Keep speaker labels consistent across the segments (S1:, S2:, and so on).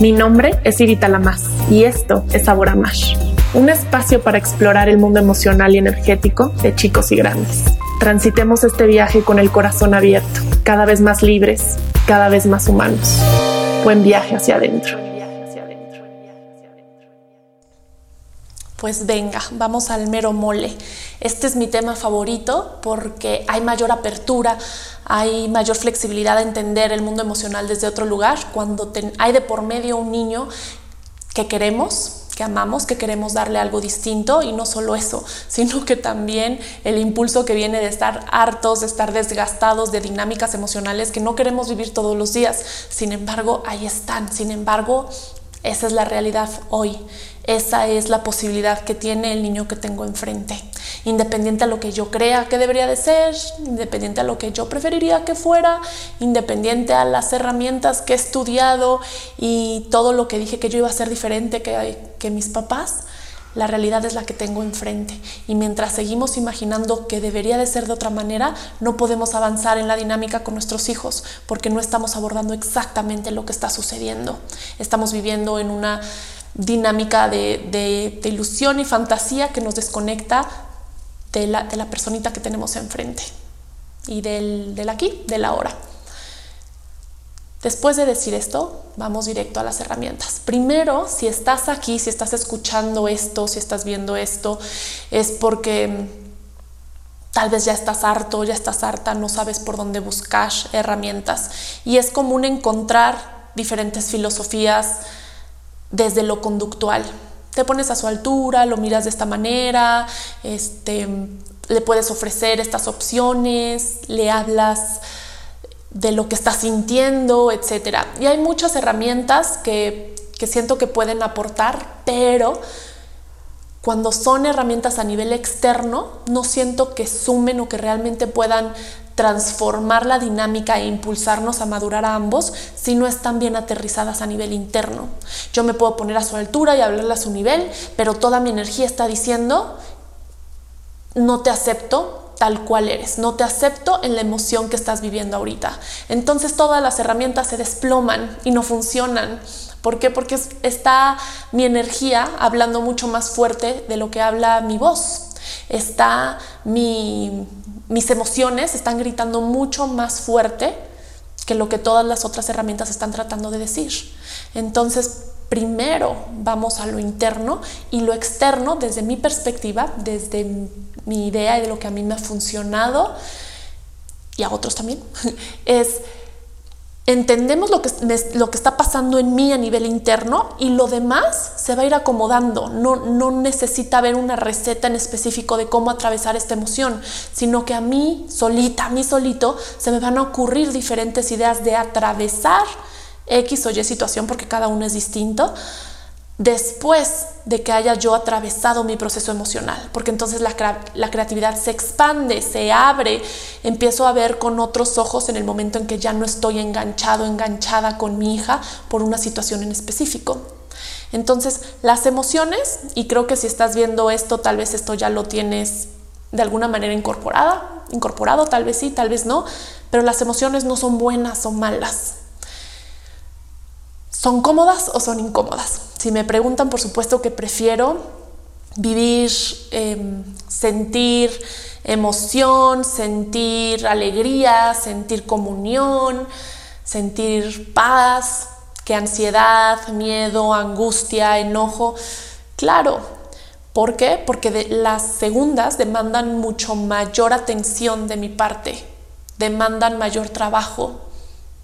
S1: Mi nombre es Irita Lamas y esto es Sabor a un espacio para explorar el mundo emocional y energético de chicos y grandes. Transitemos este viaje con el corazón abierto, cada vez más libres, cada vez más humanos. Buen viaje hacia adentro.
S2: Pues venga, vamos al mero mole. Este es mi tema favorito porque hay mayor apertura, hay mayor flexibilidad a entender el mundo emocional desde otro lugar cuando hay de por medio un niño que queremos, que amamos, que queremos darle algo distinto y no solo eso, sino que también el impulso que viene de estar hartos, de estar desgastados de dinámicas emocionales que no queremos vivir todos los días. Sin embargo, ahí están. Sin embargo, esa es la realidad hoy. Esa es la posibilidad que tiene el niño que tengo enfrente. Independiente a lo que yo crea que debería de ser, independiente a lo que yo preferiría que fuera, independiente a las herramientas que he estudiado y todo lo que dije que yo iba a ser diferente que, que mis papás, la realidad es la que tengo enfrente. Y mientras seguimos imaginando que debería de ser de otra manera, no podemos avanzar en la dinámica con nuestros hijos porque no estamos abordando exactamente lo que está sucediendo. Estamos viviendo en una dinámica de, ilusión y fantasía que nos desconecta de la, de la personita que tenemos enfrente y del, del aquí, del ahora. Después de decir esto, vamos directo a las herramientas. Primero, si estás aquí, si estás escuchando esto, si estás viendo esto, es porque mm, tal vez ya estás harto, ya estás harta, no sabes por dónde buscar herramientas. Y es común encontrar diferentes filosofías, desde lo conductual. Te pones a su altura, lo miras de esta manera, este, le puedes ofrecer estas opciones, le hablas de lo que estás sintiendo, etc. Y hay muchas herramientas que, que siento que pueden aportar, pero cuando son herramientas a nivel externo, no siento que sumen o que realmente puedan transformar la dinámica e impulsarnos a madurar a ambos si no están bien aterrizadas a nivel interno. Yo me puedo poner a su altura y hablarle a su nivel, pero toda mi energía está diciendo, no te acepto tal cual eres, no te acepto en la emoción que estás viviendo ahorita. Entonces todas las herramientas se desploman y no funcionan. ¿Por qué? Porque está mi energía hablando mucho más fuerte de lo que habla mi voz. Está mi, mis emociones están gritando mucho más fuerte que lo que todas las otras herramientas están tratando de decir. Entonces, primero vamos a lo interno y lo externo, desde mi perspectiva, desde mi idea y de lo que a mí me ha funcionado y a otros también, es entendemos lo que, lo que está pasando en mí a nivel interno y lo demás se va a ir acomodando. No, no necesita haber una receta en específico de cómo atravesar esta emoción, sino que a mí solita, a mí solito, se me van a ocurrir diferentes ideas de atravesar X o Y situación porque cada uno es distinto después de que haya yo atravesado mi proceso emocional, porque entonces la, creatividad se expande, se abre, empiezo a ver con otros ojos en el momento en que ya no estoy enganchado, enganchada con mi hija por una situación en específico. Entonces, las emociones, y creo que si estás viendo esto, tal vez esto ya lo tienes de alguna manera incorporada, incorporado, tal vez sí, tal vez no, pero las emociones no son buenas o malas. ¿Son cómodas o son incómodas? Si me preguntan, por supuesto que prefiero vivir, em, sentir emoción, sentir alegría, sentir comunión, sentir paz, que ansiedad, miedo, angustia, enojo. Claro, ¿por qué? Porque las segundas demandan mucho mayor atención de mi parte, demandan mayor trabajo,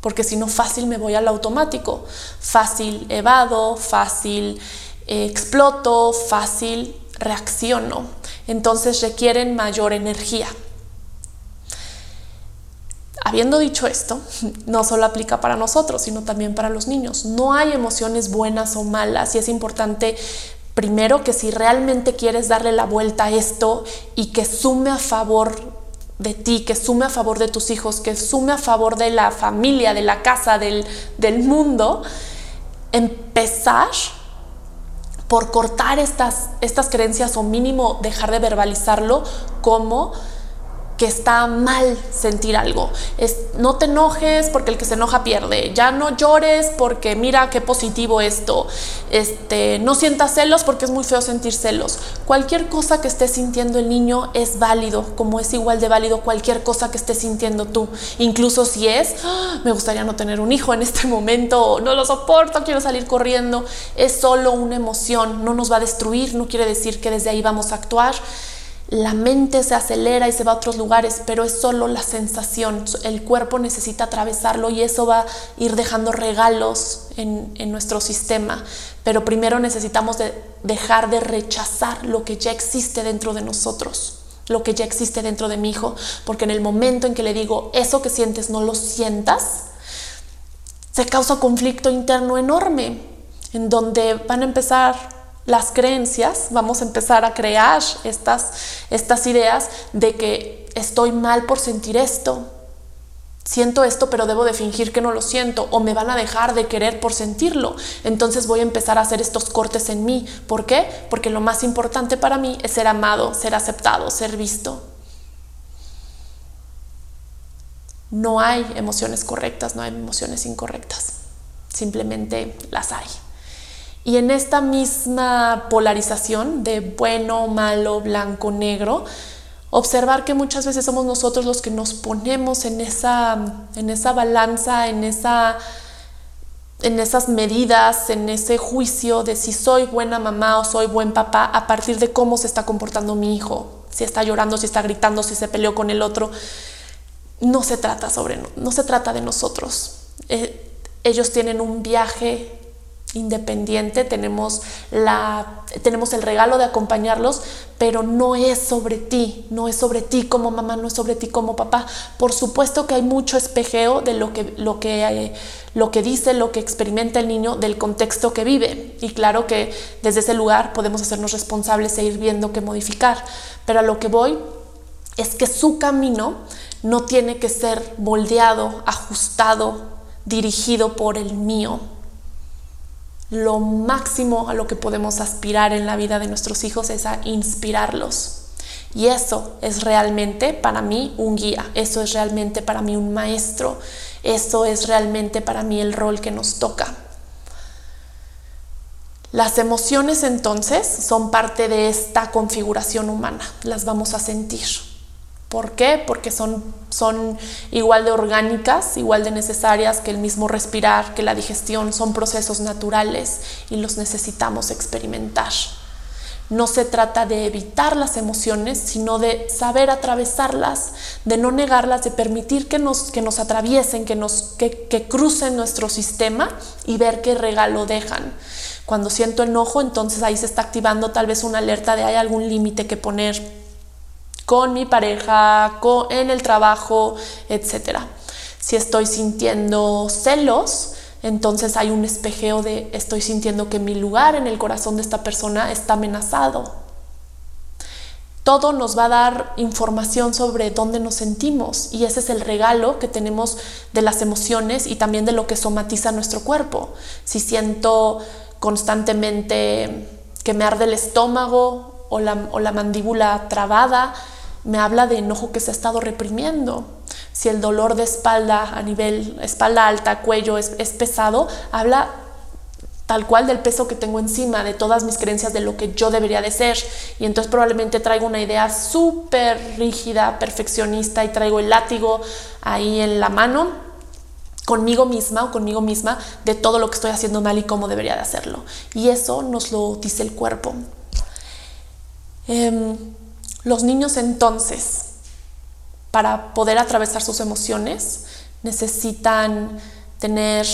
S2: porque si no fácil me voy al automático, fácil evado, fácil eh, exploto, fácil reacciono. Entonces requieren mayor energía. Habiendo dicho esto, no solo aplica para nosotros, sino también para los niños. No hay emociones buenas o malas y es importante primero que si realmente quieres darle la vuelta a esto y que sume a favor de ti, que sume a favor de tus hijos, que sume a favor de la familia, de la casa, del, del mundo, empezar por cortar estas, estas creencias o mínimo dejar de verbalizarlo como que está mal sentir algo. Es, no te enojes porque el que se enoja pierde. Ya no llores porque mira qué positivo esto. Este, no sientas celos porque es muy feo sentir celos. Cualquier cosa que esté sintiendo el niño es válido, como es igual de válido cualquier cosa que estés sintiendo tú. Incluso si es, ah, me gustaría no tener un hijo en este momento, no lo soporto, quiero salir corriendo. Es solo una emoción, no nos va a destruir, no quiere decir que desde ahí vamos a actuar la mente se acelera y se va a otros lugares, pero es solo la sensación. El cuerpo necesita atravesarlo y eso va a ir dejando regalos en, nuestro sistema. Pero primero necesitamos dejar de rechazar lo que ya existe dentro de nosotros, lo que ya existe dentro de mi hijo, porque en el momento en que le digo eso que sientes no lo sientas, se causa conflicto interno enorme, en donde van a empezar las creencias, vamos a empezar a crear estas, estas ideas de que estoy mal por sentir esto, siento esto pero debo de fingir que no lo siento o me van a dejar de querer por sentirlo. Entonces voy a empezar a hacer estos cortes en mí. ¿Por qué? Porque lo más importante para mí es ser amado, ser aceptado, ser visto. No hay emociones correctas, no hay emociones incorrectas. Simplemente las hay. Y en esta misma polarización de bueno, malo, blanco, negro, observar que muchas veces somos nosotros los que nos ponemos en esa, en esa balanza, en, esa, en esas medidas, en ese juicio de si soy buena mamá o soy buen papá a partir de cómo se está comportando mi hijo, si está llorando, si está gritando, si se peleó con el otro. No se trata sobre, no se trata de nosotros. Eh, ellos tienen un viaje independiente, tenemos, la, tenemos el regalo de acompañarlos, pero no es sobre ti, no es sobre ti como mamá, no es sobre ti como papá. Por supuesto que hay mucho espejeo de lo que, lo que, lo que dice, lo que experimenta el niño, del contexto que vive. Y claro que desde ese lugar podemos hacernos responsables e ir viendo qué modificar. Pero a lo que voy es que su camino no tiene que ser moldeado, ajustado, dirigido por el mío lo máximo a lo que podemos aspirar en la vida de nuestros hijos es a inspirarlos. Y eso es realmente para mí un guía, eso es realmente para mí un maestro, eso es realmente para mí el rol que nos toca. Las emociones entonces son parte de esta configuración humana, las vamos a sentir. ¿Por qué? Porque son, igual de orgánicas, igual de necesarias que el mismo respirar, que la digestión, son procesos naturales y los necesitamos experimentar. No se trata de evitar las emociones, sino de saber atravesarlas, de no negarlas, de permitir que nos, que nos atraviesen, que, nos, que crucen nuestro sistema y ver qué regalo dejan. Cuando siento enojo, entonces ahí se está activando tal vez una alerta de hay algún límite que poner con mi pareja, con, en el trabajo, etc. Si estoy sintiendo celos, entonces hay un espejeo de estoy sintiendo que mi lugar en el corazón de esta persona está amenazado. Todo nos va a dar información sobre dónde nos sentimos y ese es el regalo que tenemos de las emociones y también de lo que somatiza nuestro cuerpo. Si siento constantemente que me arde el estómago o la, o la mandíbula trabada, me habla de enojo que se ha estado reprimiendo. Si el dolor de espalda a nivel espalda alta, cuello es, pesado, habla tal cual del peso que tengo encima, de todas mis creencias de lo que yo debería de ser. Y entonces probablemente traigo una idea súper rígida, perfeccionista y traigo el látigo ahí en la mano conmigo misma o conmigo misma de todo lo que estoy haciendo mal y cómo debería de hacerlo. Y eso nos lo dice el cuerpo. Em, los niños entonces, para poder atravesar sus emociones, necesitan tener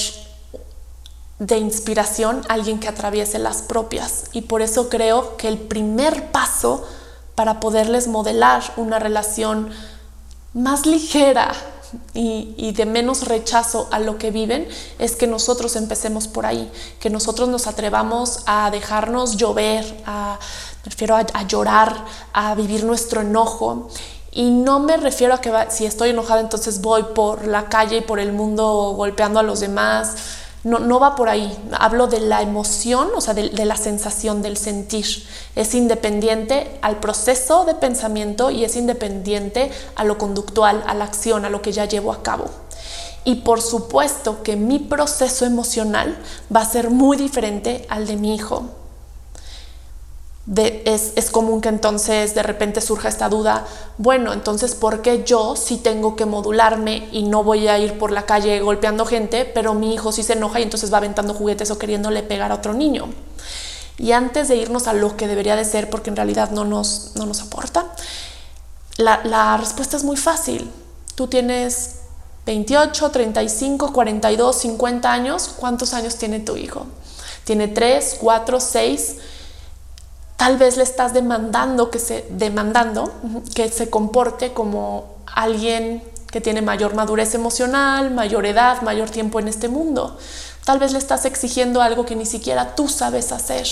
S2: de inspiración alguien que atraviese las propias. Y por eso creo que el primer paso para poderles modelar una relación más ligera y, de menos rechazo a lo que viven es que nosotros empecemos por ahí, que nosotros nos atrevamos a dejarnos llover, a me refiero a, llorar, a vivir nuestro enojo. Y no me refiero a que si estoy enojada entonces voy por la calle y por el mundo golpeando a los demás, No, va por ahí. Hablo de la emoción, o sea, de, de, la sensación, del sentir. Es independiente al proceso de pensamiento y es independiente a lo conductual, a la acción, a lo que ya llevo a cabo. Y por supuesto que mi proceso emocional va a ser muy diferente al de mi hijo es, común que entonces de repente surja esta duda, bueno, entonces, ¿por qué yo sí tengo que modularme y no voy a ir por la calle golpeando gente, pero mi hijo sí se enoja y entonces va aventando juguetes o queriéndole pegar a otro niño? Y antes de irnos a lo que debería de ser, porque en realidad no nos, no nos aporta, la, la respuesta es muy fácil. Tú tienes 28, 35, 42, 50 años. ¿Cuántos años tiene tu hijo? ¿Tiene 3, 4, 6? Tal vez le estás demandando que se demandando que se comporte como alguien que tiene mayor madurez emocional, mayor edad, mayor tiempo en este mundo. Tal vez le estás exigiendo algo que ni siquiera tú sabes hacer.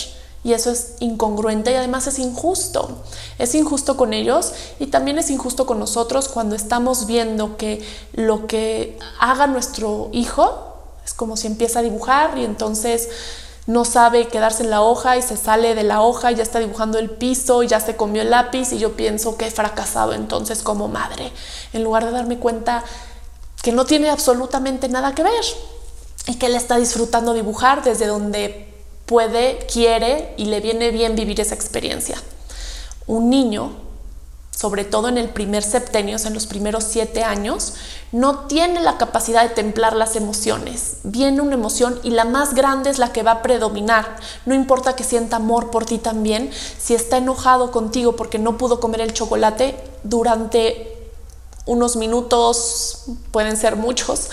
S2: Y eso es incongruente y además es injusto. Es injusto con ellos y también es injusto con nosotros cuando estamos viendo que lo que haga nuestro hijo es como si empieza a dibujar y entonces no sabe quedarse en la hoja y se sale de la hoja ya está dibujando el piso ya se comió el lápiz y yo pienso que he fracasado entonces como madre, en lugar de darme cuenta que no tiene absolutamente nada que ver y que él está disfrutando dibujar desde donde puede, quiere y le viene bien vivir esa experiencia. Un niño sobre todo en el primer septenio, en los primeros siete años, no tiene la capacidad de templar las emociones. Viene una emoción y la más grande es la que va a predominar. No importa que sienta amor por ti también, si está enojado contigo porque no pudo comer el chocolate durante unos minutos, pueden ser muchos,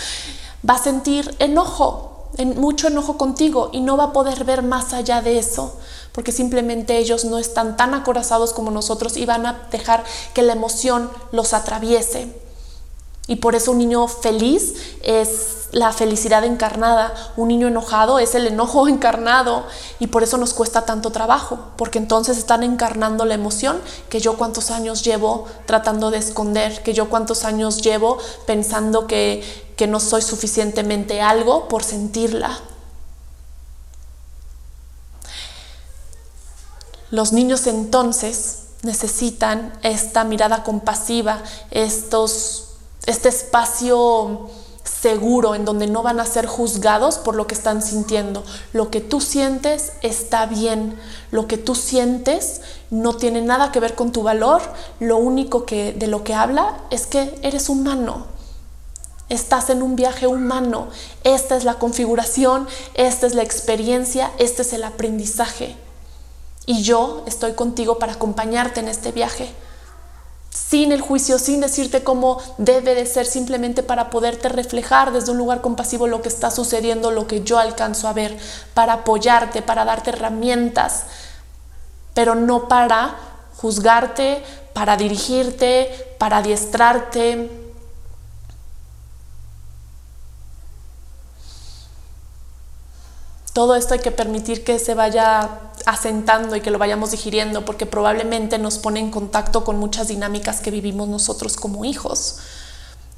S2: va a sentir enojo, mucho enojo contigo y no va a poder ver más allá de eso porque simplemente ellos no están tan acorazados como nosotros y van a dejar que la emoción los atraviese. Y por eso un niño feliz es la felicidad encarnada, un niño enojado es el enojo encarnado y por eso nos cuesta tanto trabajo, porque entonces están encarnando la emoción que yo cuántos años llevo tratando de esconder, que yo cuántos años llevo pensando que, que no soy suficientemente algo por sentirla. Los niños entonces necesitan esta mirada compasiva, estos, este espacio seguro en donde no van a ser juzgados por lo que están sintiendo. Lo que tú sientes está bien, lo que tú sientes no tiene nada que ver con tu valor, lo único que de lo que habla es que eres humano. Estás en un viaje humano. Esta es la configuración, esta es la experiencia, este es el aprendizaje. Y yo estoy contigo para acompañarte en este viaje. Sin el juicio, sin decirte cómo debe de ser, simplemente para poderte reflejar desde un lugar compasivo lo que está sucediendo, lo que yo alcanzo a ver, para apoyarte, para darte herramientas, pero no para juzgarte, para dirigirte, para adiestrarte, todo esto hay que permitir que se vaya asentando y que lo vayamos digiriendo, porque probablemente nos pone en contacto con muchas dinámicas que vivimos nosotros como hijos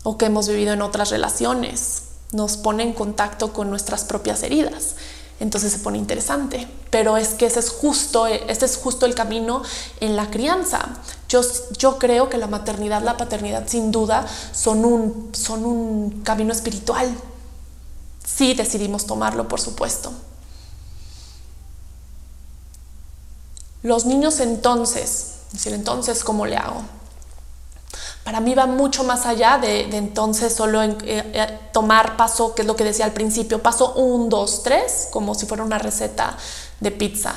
S2: o que hemos vivido en otras relaciones. Nos pone en contacto con nuestras propias heridas. Entonces se pone interesante, pero es que ese es justo, este es justo el camino en la crianza. Yo, yo creo que la maternidad, la paternidad, sin duda, son un, son un camino espiritual. Si decidimos tomarlo, por supuesto. Los niños entonces, decir, entonces, ¿cómo le hago? Para mí va mucho más allá de, entonces solo eh, eh, tomar paso, que es lo que decía al principio, paso un, dos, tres, como si fuera una receta de pizza.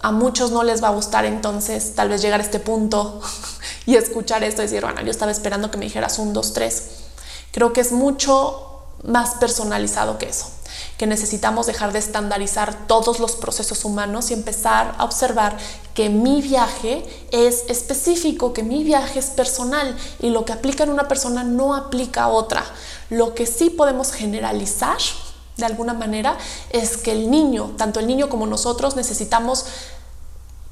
S2: A muchos no les va a gustar entonces tal vez llegar a este punto y escuchar esto y decir, bueno, yo estaba esperando que me dijeras un, dos, tres. Creo que es mucho más personalizado que eso que necesitamos dejar de estandarizar todos los procesos humanos y empezar a observar que mi viaje es específico, que mi viaje es personal y lo que aplica en una persona no aplica a otra. Lo que sí podemos generalizar de alguna manera es que el niño, tanto el niño como nosotros, necesitamos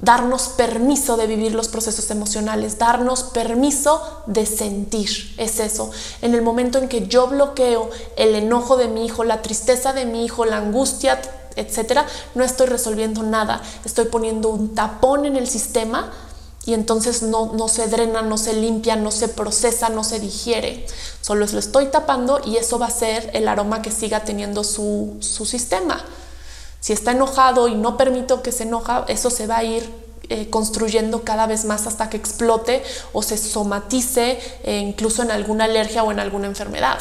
S2: darnos permiso de vivir los procesos emocionales, darnos permiso de sentir. Es eso. En el momento en que yo bloqueo el enojo de mi hijo, la tristeza de mi hijo, la angustia, etcétera, no estoy resolviendo nada. Estoy poniendo un tapón en el sistema y entonces no, no se drena, no se limpia, no se procesa, no se digiere. Solo lo estoy tapando y eso va a ser el aroma que siga teniendo su, su sistema. Si está enojado y no permito que se enoja, eso se va a ir eh, construyendo cada vez más hasta que explote o se somatice eh, incluso en alguna alergia o en alguna enfermedad.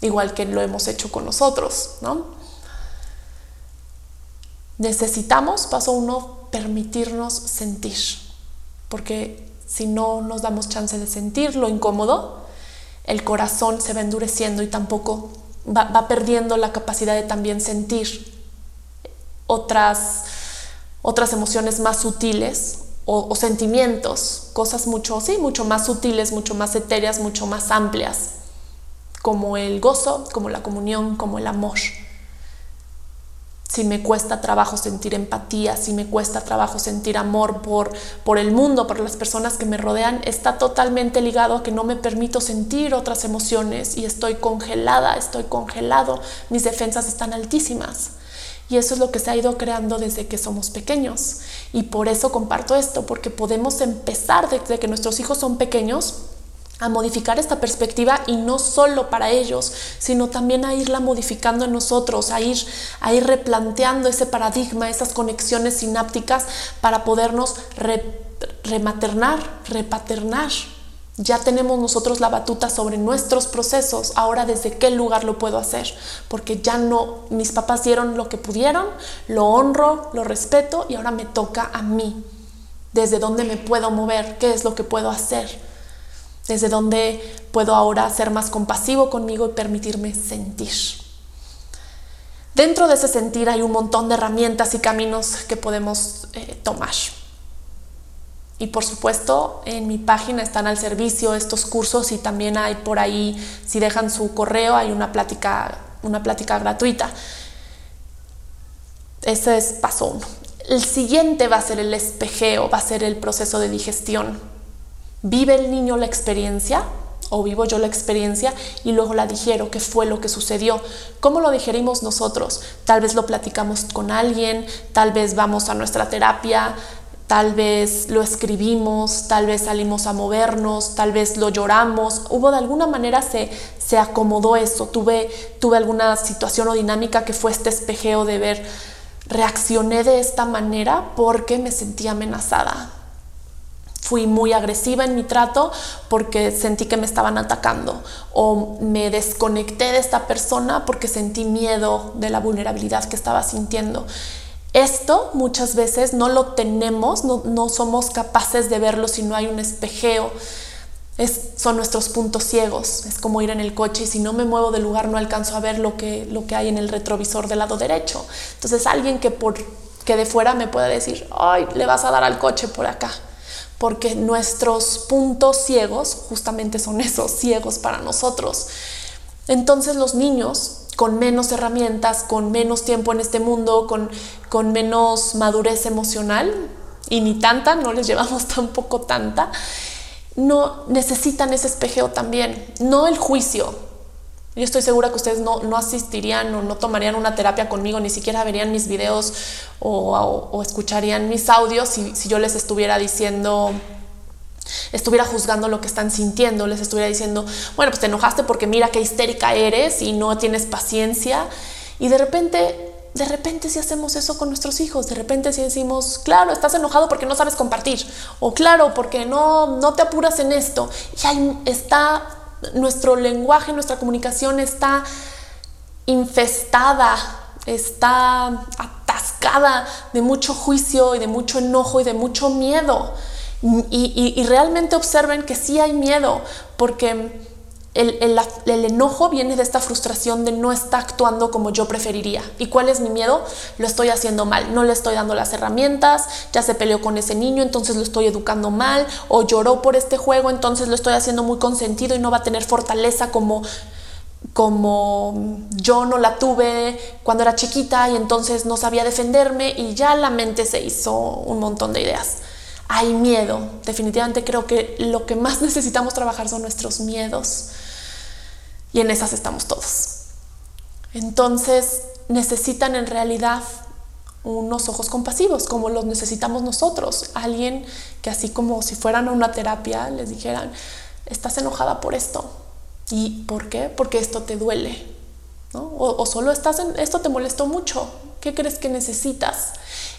S2: Igual que lo hemos hecho con nosotros, ¿no? Necesitamos, paso uno, permitirnos sentir, porque si no nos damos chance de sentir lo incómodo, el corazón se va endureciendo y tampoco va, va perdiendo la capacidad de también sentir otras, otras emociones más sutiles o, sentimientos, cosas mucho, sí, mucho más sutiles, mucho más etéreas, mucho más amplias, como el gozo, como la comunión, como el amor. Si me cuesta trabajo sentir empatía, si me cuesta trabajo sentir amor por, por el mundo, por las personas que me rodean, está totalmente ligado a que no me permito sentir otras emociones y estoy congelada, estoy congelado, mis defensas están altísimas. Y eso es lo que se ha ido creando desde que somos pequeños. Y por eso comparto esto, porque podemos empezar desde que nuestros hijos son pequeños a modificar esta perspectiva y no solo para ellos, sino también a irla modificando en nosotros, a ir, a ir replanteando ese paradigma, esas conexiones sinápticas para podernos rematernar, repaternar. Ya tenemos nosotros la batuta sobre nuestros procesos. Ahora, ¿desde qué lugar lo puedo hacer? Porque ya no, mis papás dieron lo que pudieron, lo honro, lo respeto y ahora me toca a mí. ¿Desde dónde me puedo mover? ¿Qué es lo que puedo hacer? ¿Desde dónde puedo ahora ser más compasivo conmigo y permitirme sentir? Dentro de ese sentir hay un montón de herramientas y caminos que podemos eh, tomar. Y por supuesto, en mi página están al servicio estos cursos y también hay por ahí, si dejan su correo, hay una plática, una plática gratuita. Ese es paso uno. El siguiente va a ser el espejeo, va a ser el proceso de digestión. Vive el niño la experiencia o vivo yo la experiencia y luego la digiero, qué fue lo que sucedió, cómo lo digerimos nosotros. Tal vez lo platicamos con alguien, tal vez vamos a nuestra terapia, tal vez lo escribimos, tal vez salimos a movernos, tal vez lo lloramos, hubo de alguna manera se, se acomodó eso, tuve, tuve alguna situación o dinámica que fue este espejeo de ver, reaccioné de esta manera porque me sentía amenazada. Fui muy agresiva en mi trato porque sentí que me estaban atacando o me desconecté de esta persona porque sentí miedo de la vulnerabilidad que estaba sintiendo. Esto muchas veces no lo tenemos, no, somos capaces de verlo si no hay un espejeo. Es, son nuestros puntos ciegos. Es como ir en el coche y si no me muevo del lugar no alcanzo a ver lo que, lo que hay en el retrovisor del lado derecho. Entonces alguien que, por, que de fuera me pueda decir, ay, le vas a dar al coche por acá. Porque nuestros puntos ciegos justamente son esos, ciegos para nosotros. Entonces los niños con menos herramientas, con menos tiempo en este mundo, con, con menos madurez emocional y ni tanta, no les llevamos tampoco tanta, no necesitan ese espejeo también, no el juicio. Yo estoy segura que ustedes no, no asistirían o no tomarían una terapia conmigo, ni siquiera verían mis videos o, o, escucharían mis audios si, si yo les estuviera diciendo, estuviera juzgando lo que están sintiendo, les estuviera diciendo, bueno, pues te enojaste porque mira qué histérica eres y no tienes paciencia. Y de repente, de repente si hacemos eso con nuestros hijos, de repente si decimos, claro, estás enojado porque no sabes compartir, o claro, porque no, no te apuras en esto. Y ahí está nuestro lenguaje, nuestra comunicación está infestada, está atascada de mucho juicio y de mucho enojo y de mucho miedo. Y, realmente observen que sí hay miedo, porque el, el, enojo viene de esta frustración de no estar actuando como yo preferiría. ¿Y cuál es mi miedo? Lo estoy haciendo mal, no le estoy dando las herramientas, ya se peleó con ese niño, entonces lo estoy educando mal, o lloró por este juego, entonces lo estoy haciendo muy consentido y no va a tener fortaleza como como yo no la tuve cuando era chiquita y entonces no sabía defenderme y ya la mente se hizo un montón de ideas. Hay miedo, definitivamente creo que lo que más necesitamos trabajar son nuestros miedos y en esas estamos todos. Entonces necesitan en realidad unos ojos compasivos, como los necesitamos nosotros. Alguien que así como si fueran a una terapia les dijeran, estás enojada por esto. ¿Y por qué? Porque esto te duele. O, solo estás en esto te molestó mucho. ¿Qué crees que necesitas?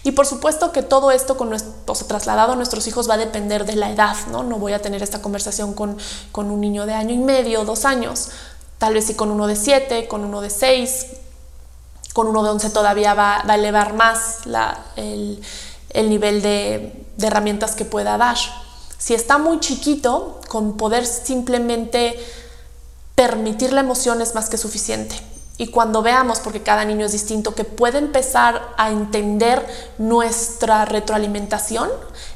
S2: Y por supuesto que todo esto con nuestro, trasladado a nuestros hijos va a depender de la edad, ¿no? No voy a tener esta conversación con, con un niño de año y medio, dos años, tal vez sí con uno de siete, con uno de seis, con uno de 11 todavía va, a elevar más el, nivel de, de herramientas que pueda dar. Si está muy chiquito, con poder simplemente permitir la emoción es más que suficiente. Y cuando veamos, porque cada niño es distinto, que puede empezar a entender nuestra retroalimentación,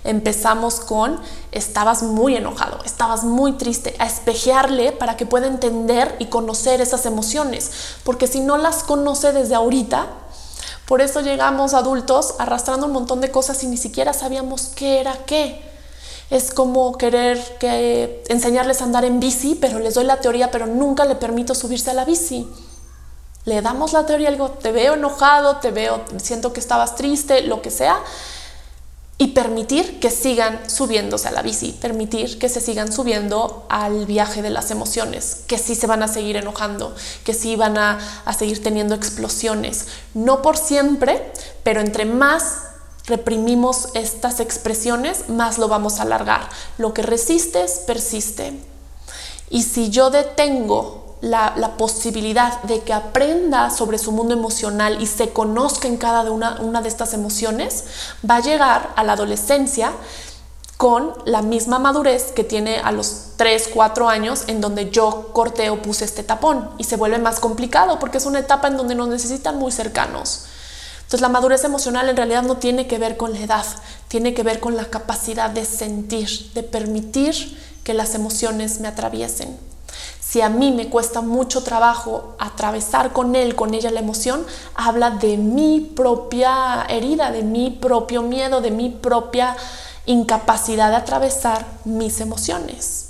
S2: empezamos con, estabas muy enojado, estabas muy triste, a espejearle para que pueda entender y conocer esas emociones, porque si no las conoce desde ahorita, por eso llegamos adultos arrastrando un montón de cosas y ni siquiera sabíamos qué era qué. Es como querer que enseñarles a andar en bici, pero les doy la teoría, pero nunca le permito subirse a la bici. Le damos la teoría, algo, te veo enojado, te veo, siento que estabas triste, lo que sea, y permitir que sigan subiéndose a la bici, permitir que se sigan subiendo al viaje de las emociones, que sí se van a seguir enojando, que sí van a, a seguir teniendo explosiones, no por siempre, pero entre más reprimimos estas expresiones, más lo vamos a alargar. Lo que resistes, persiste. Y si yo detengo la, posibilidad de que aprenda sobre su mundo emocional y se conozca en cada una, una de estas emociones, va a llegar a la adolescencia con la misma madurez que tiene a los 3, 4 años en donde yo corté o puse este tapón y se vuelve más complicado porque es una etapa en donde nos necesitan muy cercanos. Entonces la madurez emocional en realidad no tiene que ver con la edad, tiene que ver con la capacidad de sentir, de permitir que las emociones me atraviesen. Si a mí me cuesta mucho trabajo atravesar con él, con ella la emoción, habla de mi propia herida, de mi propio miedo, de mi propia incapacidad de atravesar mis emociones.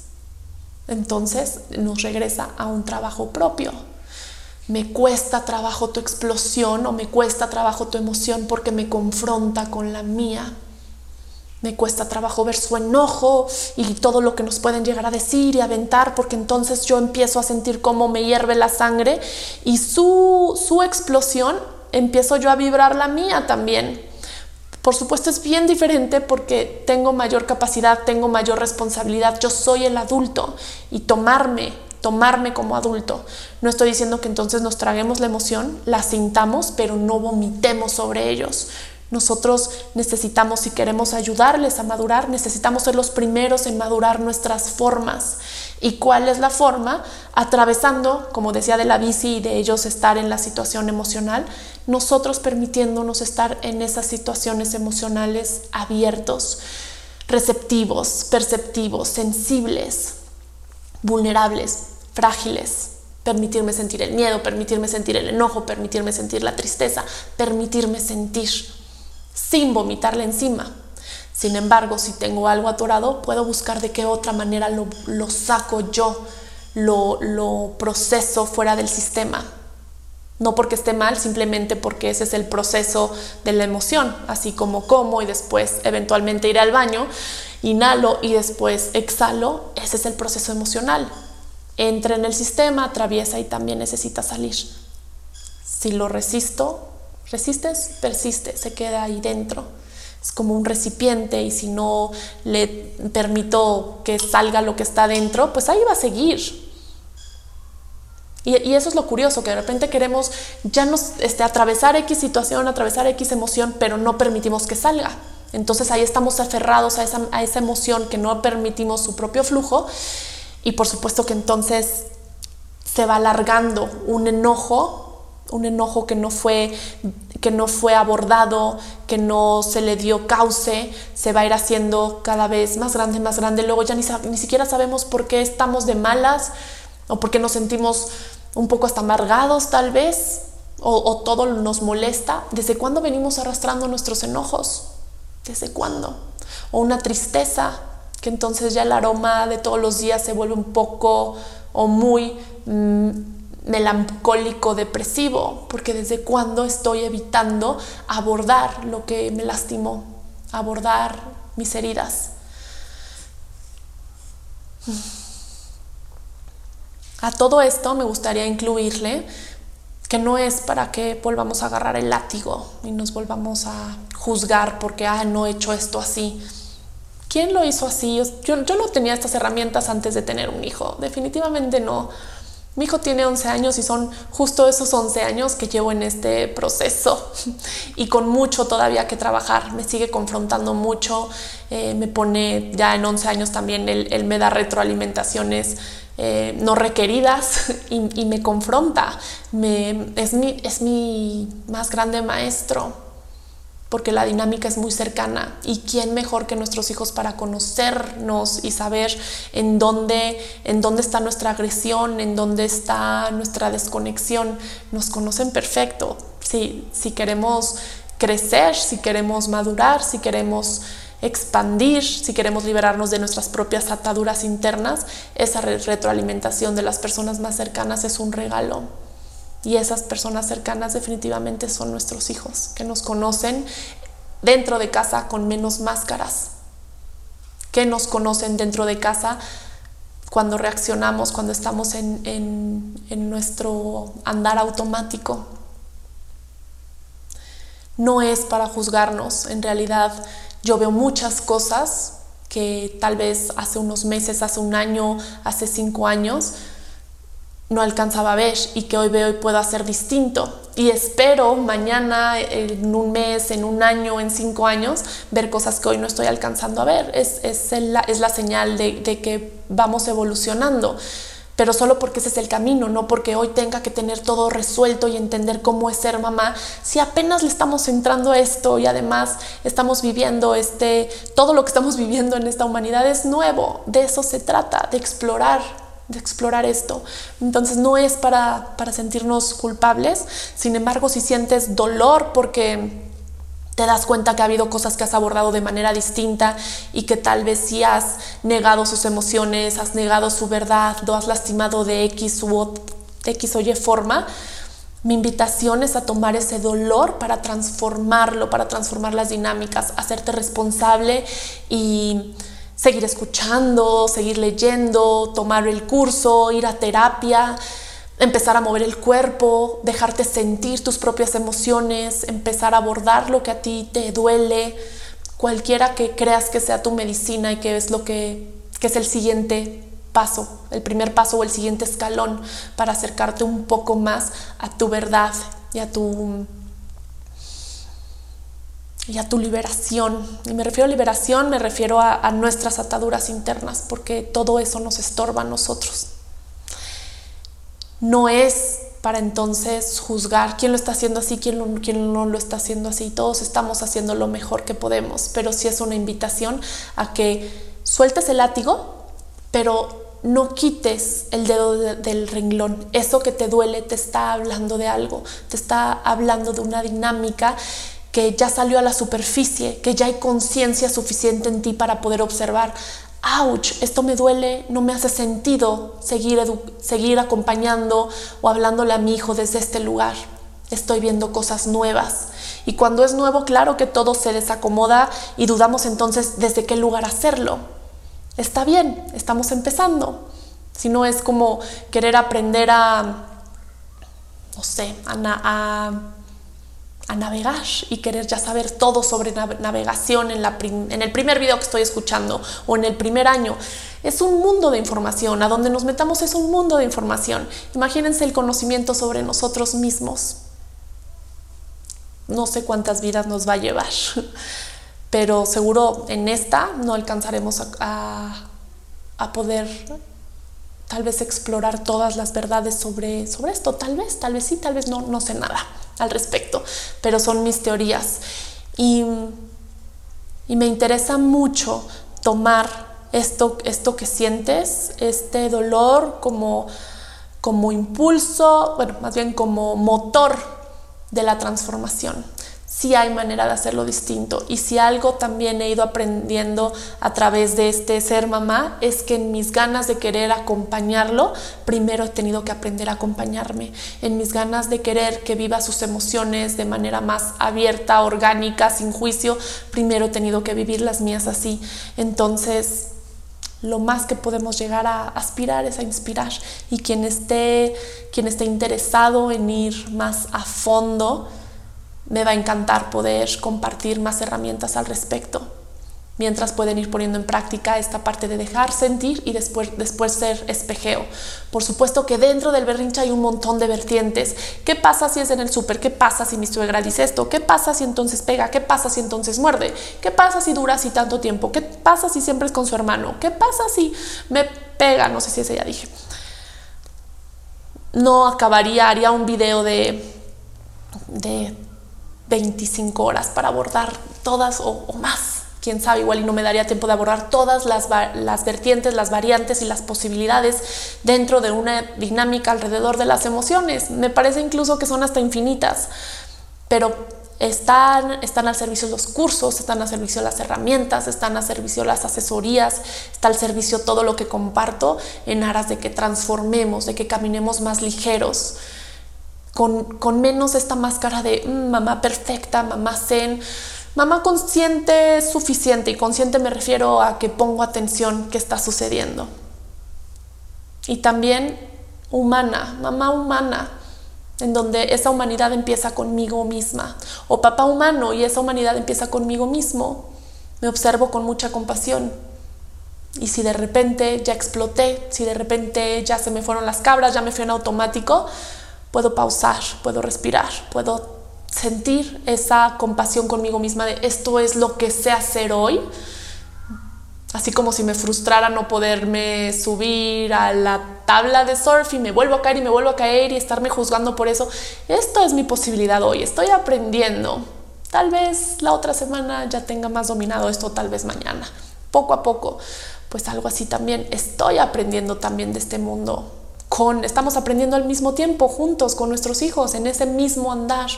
S2: Entonces nos regresa a un trabajo propio. Me cuesta trabajo tu explosión o me cuesta trabajo tu emoción porque me confronta con la mía. Me cuesta trabajo ver su enojo y todo lo que nos pueden llegar a decir y aventar, porque entonces yo empiezo a sentir cómo me hierve la sangre y su, su explosión empiezo yo a vibrar la mía también. Por supuesto es bien diferente porque tengo mayor capacidad, tengo mayor responsabilidad, yo soy el adulto y tomarme, tomarme como adulto. No estoy diciendo que entonces nos traguemos la emoción, la sintamos, pero no vomitemos sobre ellos. Nosotros necesitamos, si queremos ayudarles a madurar, necesitamos ser los primeros en madurar nuestras formas. ¿Y cuál es la forma? Atravesando, como decía de la bici y de ellos estar en la situación emocional, nosotros permitiéndonos estar en esas situaciones emocionales abiertos, receptivos, perceptivos, sensibles, vulnerables, frágiles, permitirme sentir el miedo, permitirme sentir el enojo, permitirme sentir la tristeza, permitirme sentir sin vomitarle encima. Sin embargo, si tengo algo atorado, puedo buscar de qué otra manera lo, saco yo, lo, lo proceso fuera del sistema. No porque esté mal, simplemente porque ese es el proceso de la emoción, así como como y después eventualmente iré al baño, inhalo y después exhalo, ese es el proceso emocional. Entra en el sistema, atraviesa y también necesita salir. Si lo resisto, Resistes, persiste, se queda ahí dentro. Es como un recipiente y si no le permito que salga lo que está dentro, pues ahí va a seguir. Y, eso es lo curioso, que de repente queremos ya nos este, atravesar X situación, atravesar X emoción, pero no permitimos que salga. Entonces ahí estamos aferrados a esa, a esa emoción que no permitimos su propio flujo y por supuesto que entonces se va alargando un enojo un enojo que no fue que no fue abordado, que no se le dio cauce, se va a ir haciendo cada vez más grande, más grande. Luego ya ni, ni siquiera sabemos por qué estamos de malas o por qué nos sentimos un poco hasta amargados tal vez, o, todo nos molesta. ¿Desde cuándo venimos arrastrando nuestros enojos? ¿Desde cuándo? O una tristeza, que entonces ya el aroma de todos los días se vuelve un poco o muy mm, melancólico, depresivo, porque desde cuándo estoy evitando abordar lo que me lastimó, abordar mis heridas. A todo esto me gustaría incluirle que no es para que volvamos a agarrar el látigo y nos volvamos a juzgar porque ah, no he hecho esto así. ¿Quién lo hizo así? Yo, yo no tenía estas herramientas antes de tener un hijo, definitivamente no. Mi hijo tiene 11 años y son justo esos 11 años que llevo en este proceso y con mucho todavía que trabajar. Me sigue confrontando mucho, eh, me pone ya en 11 años también, él, me da retroalimentaciones eh, no requeridas y, me confronta. Es, mi, es mi más grande maestro porque la dinámica es muy cercana. ¿Y quién mejor que nuestros hijos para conocernos y saber en dónde, en dónde está nuestra agresión, en dónde está nuestra desconexión? Nos conocen perfecto. Si, si queremos crecer, si queremos madurar, si queremos expandir, si queremos liberarnos de nuestras propias ataduras internas, esa retroalimentación de las personas más cercanas es un regalo. Y esas personas cercanas definitivamente son nuestros hijos, que nos conocen dentro de casa con menos máscaras, que nos conocen dentro de casa cuando reaccionamos, cuando estamos en, en nuestro andar automático. No es para juzgarnos, en realidad yo veo muchas cosas que tal vez hace unos meses, hace un año, hace cinco años, no alcanzaba a ver y que hoy veo y puedo hacer distinto. Y espero mañana, en un mes, en un año, en cinco años, ver cosas que hoy no estoy alcanzando a ver. Es, es, la, es la señal de, de, que vamos evolucionando. Pero solo porque ese es el camino, no porque hoy tenga que tener todo resuelto y entender cómo es ser mamá. Si apenas le estamos entrando esto y además estamos viviendo este, todo lo que estamos viviendo en esta humanidad es nuevo. De eso se trata, de explorar de explorar esto. Entonces no es para, para sentirnos culpables, sin embargo si sientes dolor porque te das cuenta que ha habido cosas que has abordado de manera distinta y que tal vez si has negado sus emociones, has negado su verdad, lo has lastimado de X u X o forma, mi invitación es a tomar ese dolor para transformarlo, para transformar las dinámicas, hacerte responsable y seguir escuchando, seguir leyendo, tomar el curso, ir a terapia, empezar a mover el cuerpo, dejarte sentir tus propias emociones, empezar a abordar lo que a ti te duele, cualquiera que creas que sea tu medicina y que es lo que, que es el siguiente paso, el primer paso o el siguiente escalón para acercarte un poco más a tu verdad y a tu y a tu liberación. Y me refiero a liberación, me refiero a, nuestras ataduras internas, porque todo eso nos estorba a nosotros. No es para entonces juzgar quién lo está haciendo así, quién, quién no lo está haciendo así. Todos estamos haciendo lo mejor que podemos, pero sí es una invitación a que sueltes el látigo, pero no quites el dedo del renglón. Eso que te duele te está hablando de algo, te está hablando de una dinámica que ya salió a la superficie, que ya hay conciencia suficiente en ti para poder observar, ouch, esto me duele, no me hace sentido seguir, seguir acompañando o hablándole a mi hijo desde este lugar. Estoy viendo cosas nuevas. Y cuando es nuevo, claro que todo se desacomoda y dudamos entonces desde qué lugar hacerlo. Está bien, estamos empezando. Si no es como querer aprender a, no sé, a, a a navegar y querer ya saber todo sobre navegación en, la en el primer video que estoy escuchando o en el primer año. Es un mundo de información, a donde nos metamos es un mundo de información. Imagínense el conocimiento sobre nosotros mismos. No sé cuántas vidas nos va a llevar, pero seguro en esta no alcanzaremos a, a poder tal vez explorar todas las verdades sobre, sobre esto, tal vez, tal vez sí, tal vez no, no sé nada al respecto, pero son mis teorías. Y, y me interesa mucho tomar esto, esto que sientes, este dolor, como como impulso, bueno, más bien como motor de la transformación si hay manera de hacerlo distinto. Y si algo también he ido aprendiendo a través de este ser mamá, es que en mis ganas de querer acompañarlo, primero he tenido que aprender a acompañarme. En mis ganas de querer que viva sus emociones de manera más abierta, orgánica, sin juicio, primero he tenido que vivir las mías así. Entonces, lo más que podemos llegar a aspirar es a inspirar. Y quien esté, quien esté interesado en ir más a fondo, me va a encantar poder compartir más herramientas al respecto, mientras pueden ir poniendo en práctica esta parte de dejar sentir y después, después ser espejeo. Por supuesto que dentro del berrinche hay un montón de vertientes. ¿Qué pasa si es en el súper? ¿Qué pasa si mi suegra dice esto? ¿Qué pasa si entonces pega? ¿Qué pasa si entonces muerde? ¿Qué pasa si dura así tanto tiempo? ¿Qué pasa si siempre es con su hermano? ¿Qué pasa si me pega? No sé si ese ya dije. No acabaría, haría un video de, de 25 horas para abordar todas o, más. Quién sabe, igual y no me daría tiempo de abordar todas las, las vertientes, las variantes y las posibilidades dentro de una dinámica alrededor de las emociones. Me parece incluso que son hasta infinitas, pero están, están al servicio los cursos, están al servicio las herramientas, están al servicio las asesorías, está al servicio todo lo que comparto en aras de que transformemos, de que caminemos más ligeros con, menos esta máscara de mm, mamá perfecta, mamá zen, mamá consciente suficiente. Y consciente me refiero a que pongo atención qué está sucediendo. Y también humana, mamá humana, en donde esa humanidad empieza conmigo misma. O papá humano y esa humanidad empieza conmigo mismo. Me observo con mucha compasión. Y si de repente ya exploté, si de repente ya se me fueron las cabras, ya me fui en automático, puedo pausar, puedo respirar, puedo sentir esa compasión conmigo misma de esto es lo que sé hacer hoy. Así como si me frustrara no poderme subir a la tabla de surf y me vuelvo a caer y me vuelvo a caer y estarme juzgando por eso. Esto es mi posibilidad hoy, estoy aprendiendo. Tal vez la otra semana ya tenga más dominado esto, tal vez mañana. Poco a poco, pues algo así también. Estoy aprendiendo también de este mundo estamos aprendiendo al mismo tiempo, juntos con nuestros hijos, en ese mismo andar.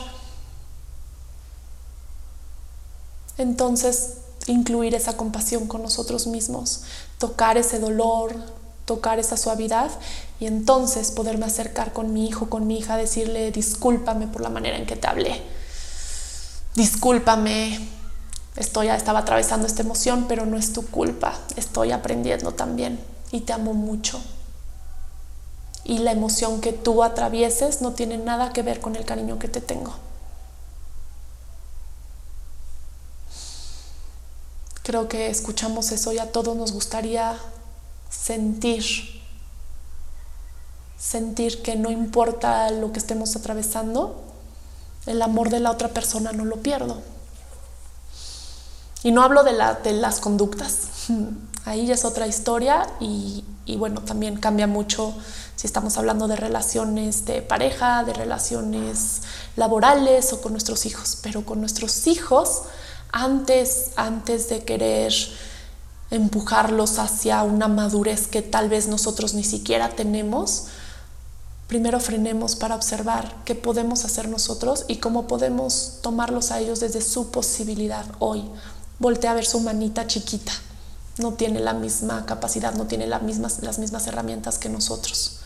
S2: Entonces, incluir esa compasión con nosotros mismos, tocar ese dolor, tocar esa suavidad y entonces poderme acercar con mi hijo, con mi hija, decirle discúlpame por la manera en que te hablé. Discúlpame, estoy estaba atravesando esta emoción, pero no es tu culpa. Estoy aprendiendo también y te amo mucho y la emoción que tú atravieses no tiene nada que ver con el cariño que te tengo. Creo que escuchamos eso y a todos nos gustaría sentir, sentir que no importa lo que estemos atravesando, el amor de la otra persona no lo pierdo. Y no hablo de, de las conductas, ahí ya es otra historia y bueno, también cambia mucho si estamos hablando de relaciones de pareja, de relaciones laborales o con nuestros hijos, pero con nuestros hijos, antes, antes de querer empujarlos hacia una madurez que tal vez nosotros ni siquiera tenemos, primero frenemos para observar qué podemos hacer nosotros y cómo podemos tomarlos a ellos desde su posibilidad hoy. Voltea a ver su manita chiquita. No tiene la misma capacidad, no tiene las mismas, las mismas herramientas que nosotros.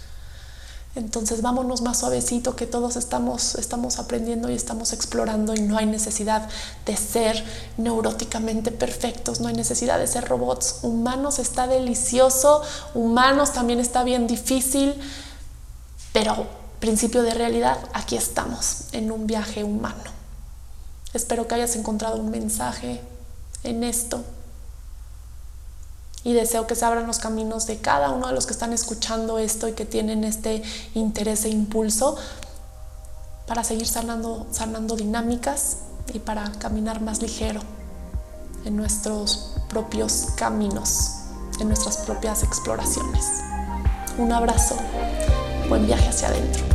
S2: Entonces vámonos más suavecito que todos estamos, estamos aprendiendo y estamos explorando y no hay necesidad de ser neuróticamente perfectos, no hay necesidad de ser robots. Humanos está delicioso, humanos también está bien difícil, pero principio de realidad, aquí estamos en un viaje humano. Espero que hayas encontrado un mensaje en esto y deseo que se abran los caminos de cada uno de los que están escuchando esto y que tienen este interés e impulso para seguir sanando, sanando dinámicas y para caminar más ligero en nuestros propios caminos, en nuestras propias exploraciones. Un abrazo, buen viaje hacia adentro.